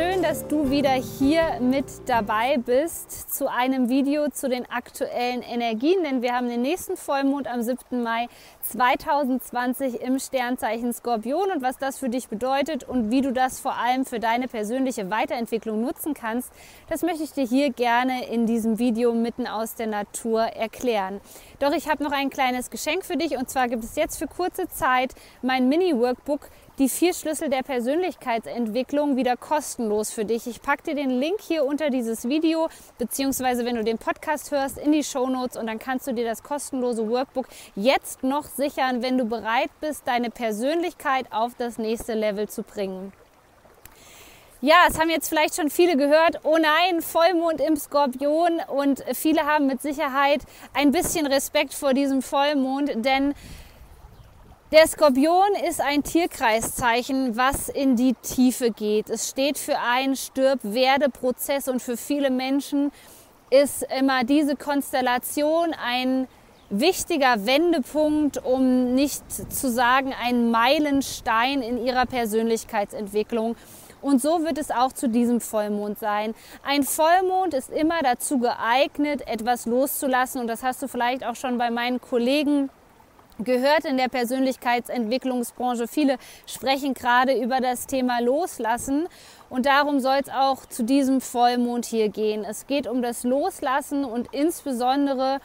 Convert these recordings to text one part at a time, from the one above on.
Schön, dass du wieder hier mit dabei bist zu einem Video zu den aktuellen Energien, denn wir haben den nächsten Vollmond am 7. Mai 2020 im Sternzeichen Skorpion und was das für dich bedeutet und wie du das vor allem für deine persönliche Weiterentwicklung nutzen kannst, das möchte ich dir hier gerne in diesem Video mitten aus der Natur erklären. Doch ich habe noch ein kleines Geschenk für dich und zwar gibt es jetzt für kurze Zeit mein Mini-Workbook die vier Schlüssel der Persönlichkeitsentwicklung wieder kostenlos für dich. Ich packe dir den Link hier unter dieses Video, beziehungsweise wenn du den Podcast hörst, in die Show Notes und dann kannst du dir das kostenlose Workbook jetzt noch sichern, wenn du bereit bist, deine Persönlichkeit auf das nächste Level zu bringen. Ja, es haben jetzt vielleicht schon viele gehört, oh nein, Vollmond im Skorpion und viele haben mit Sicherheit ein bisschen Respekt vor diesem Vollmond, denn der Skorpion ist ein Tierkreiszeichen, was in die Tiefe geht. Es steht für einen Stirb-Werde-Prozess und für viele Menschen ist immer diese Konstellation ein wichtiger Wendepunkt, um nicht zu sagen ein Meilenstein in ihrer Persönlichkeitsentwicklung. Und so wird es auch zu diesem Vollmond sein. Ein Vollmond ist immer dazu geeignet, etwas loszulassen. Und das hast du vielleicht auch schon bei meinen Kollegen gehört in der Persönlichkeitsentwicklungsbranche. Viele sprechen gerade über das Thema Loslassen und darum soll es auch zu diesem Vollmond hier gehen. Es geht um das Loslassen und insbesondere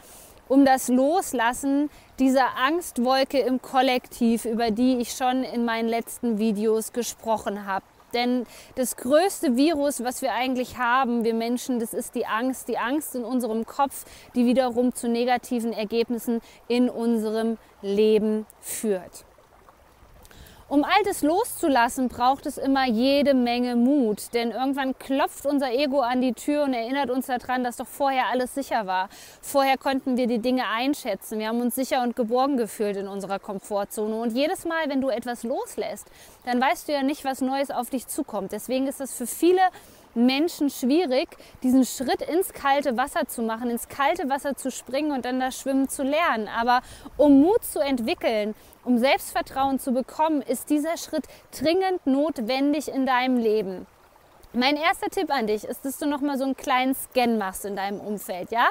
um das Loslassen dieser Angstwolke im Kollektiv, über die ich schon in meinen letzten Videos gesprochen habe. Denn das größte Virus, was wir eigentlich haben, wir Menschen, das ist die Angst. Die Angst in unserem Kopf, die wiederum zu negativen Ergebnissen in unserem Leben führt. Um Altes loszulassen, braucht es immer jede Menge Mut, denn irgendwann klopft unser Ego an die Tür und erinnert uns daran, dass doch vorher alles sicher war. Vorher konnten wir die Dinge einschätzen, wir haben uns sicher und geborgen gefühlt in unserer Komfortzone und jedes Mal, wenn du etwas loslässt, dann weißt du ja nicht, was Neues auf dich zukommt. Deswegen ist es für viele Menschen schwierig, diesen Schritt ins kalte Wasser zu machen, ins kalte Wasser zu springen und dann das Schwimmen zu lernen. Aber um Mut zu entwickeln, um Selbstvertrauen zu bekommen, ist dieser Schritt dringend notwendig in deinem Leben. Mein erster Tipp an dich ist, dass du noch mal so einen kleinen Scan machst in deinem Umfeld, ja?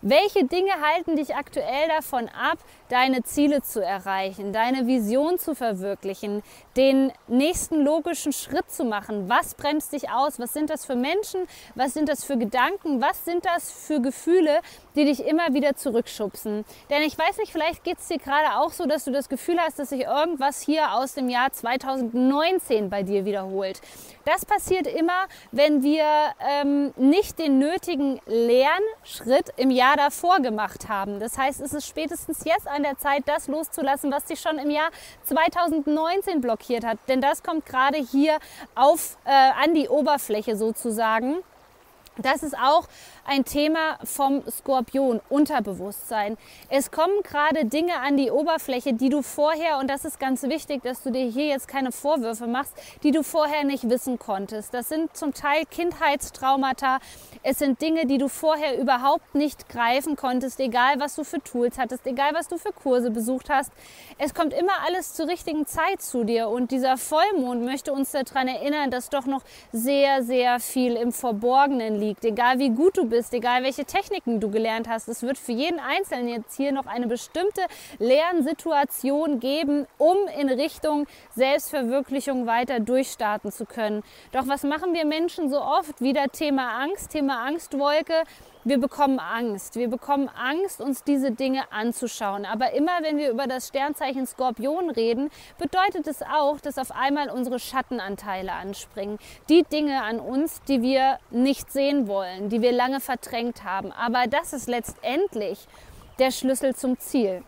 Welche Dinge halten dich aktuell davon ab, deine Ziele zu erreichen, deine Vision zu verwirklichen, den nächsten logischen Schritt zu machen? Was bremst dich aus? Was sind das für Menschen? Was sind das für Gedanken? Was sind das für Gefühle, die dich immer wieder zurückschubsen? Denn ich weiß nicht, vielleicht geht es dir gerade auch so, dass du das Gefühl hast, dass sich irgendwas hier aus dem Jahr 2019 bei dir wiederholt. Das passiert immer, wenn wir ähm, nicht den nötigen Lernschritt im Jahr davor gemacht haben. Das heißt, es ist spätestens jetzt an der Zeit, das loszulassen, was dich schon im Jahr 2019 blockiert hat. Denn das kommt gerade hier auf, äh, an die Oberfläche sozusagen. Das ist auch ein Thema vom Skorpion, Unterbewusstsein. Es kommen gerade Dinge an die Oberfläche, die du vorher, und das ist ganz wichtig, dass du dir hier jetzt keine Vorwürfe machst, die du vorher nicht wissen konntest. Das sind zum Teil Kindheitstraumata. Es sind Dinge, die du vorher überhaupt nicht greifen konntest, egal was du für Tools hattest, egal was du für Kurse besucht hast. Es kommt immer alles zur richtigen Zeit zu dir und dieser Vollmond möchte uns daran erinnern, dass doch noch sehr, sehr viel im Verborgenen liegt. Egal wie gut du bist, bist, egal welche Techniken du gelernt hast, es wird für jeden Einzelnen jetzt hier noch eine bestimmte Lernsituation geben, um in Richtung Selbstverwirklichung weiter durchstarten zu können. Doch was machen wir Menschen so oft? Wieder Thema Angst, Thema Angstwolke wir bekommen Angst. Wir bekommen Angst, uns diese Dinge anzuschauen. Aber immer wenn wir über das Sternzeichen Skorpion reden, bedeutet es auch, dass auf einmal unsere Schattenanteile anspringen. Die Dinge an uns, die wir nicht sehen wollen, die wir lange verdrängt haben. Aber das ist letztendlich der Schlüssel zum Ziel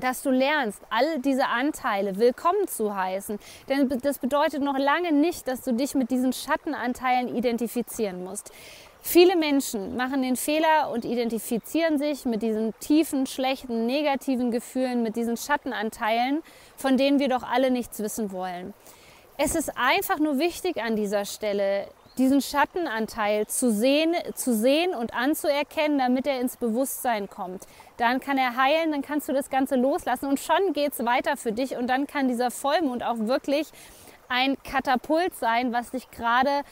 dass du lernst, all diese Anteile willkommen zu heißen. Denn das bedeutet noch lange nicht, dass du dich mit diesen Schattenanteilen identifizieren musst. Viele Menschen machen den Fehler und identifizieren sich mit diesen tiefen, schlechten, negativen Gefühlen, mit diesen Schattenanteilen, von denen wir doch alle nichts wissen wollen. Es ist einfach nur wichtig an dieser Stelle, diesen Schattenanteil zu sehen, zu sehen und anzuerkennen, damit er ins Bewusstsein kommt. Dann kann er heilen, dann kannst du das Ganze loslassen und schon geht es weiter für dich und dann kann dieser Vollmond auch wirklich ein Katapult sein, was dich gerade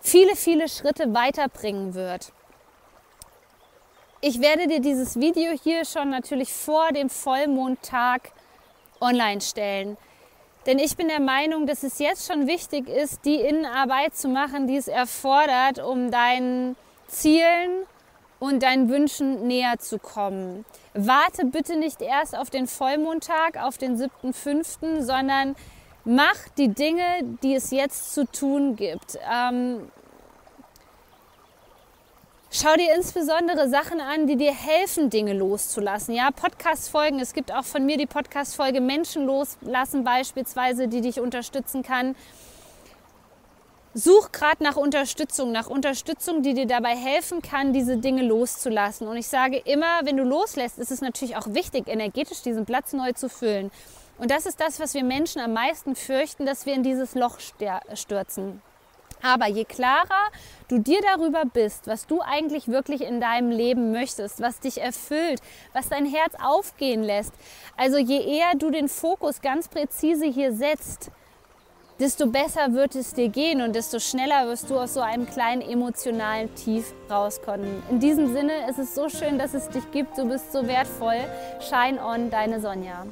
viele, viele Schritte weiterbringen wird. Ich werde dir dieses Video hier schon natürlich vor dem Vollmondtag online stellen. Denn ich bin der Meinung, dass es jetzt schon wichtig ist, die Innenarbeit zu machen, die es erfordert, um deinen Zielen und deinen Wünschen näher zu kommen. Warte bitte nicht erst auf den Vollmondtag, auf den 7.5., sondern mach die Dinge, die es jetzt zu tun gibt. Ähm, Schau dir insbesondere Sachen an, die dir helfen, Dinge loszulassen. Ja, Podcast-Folgen. Es gibt auch von mir die Podcast-Folge Menschen loslassen beispielsweise, die dich unterstützen kann. Such gerade nach Unterstützung, nach Unterstützung, die dir dabei helfen kann, diese Dinge loszulassen. Und ich sage immer, wenn du loslässt, ist es natürlich auch wichtig, energetisch diesen Platz neu zu füllen. Und das ist das, was wir Menschen am meisten fürchten, dass wir in dieses Loch stürzen. Aber je klarer du dir darüber bist, was du eigentlich wirklich in deinem Leben möchtest, was dich erfüllt, was dein Herz aufgehen lässt, also je eher du den Fokus ganz präzise hier setzt, desto besser wird es dir gehen und desto schneller wirst du aus so einem kleinen emotionalen Tief rauskommen. In diesem Sinne ist es so schön, dass es dich gibt. Du bist so wertvoll. Shine on, deine Sonja.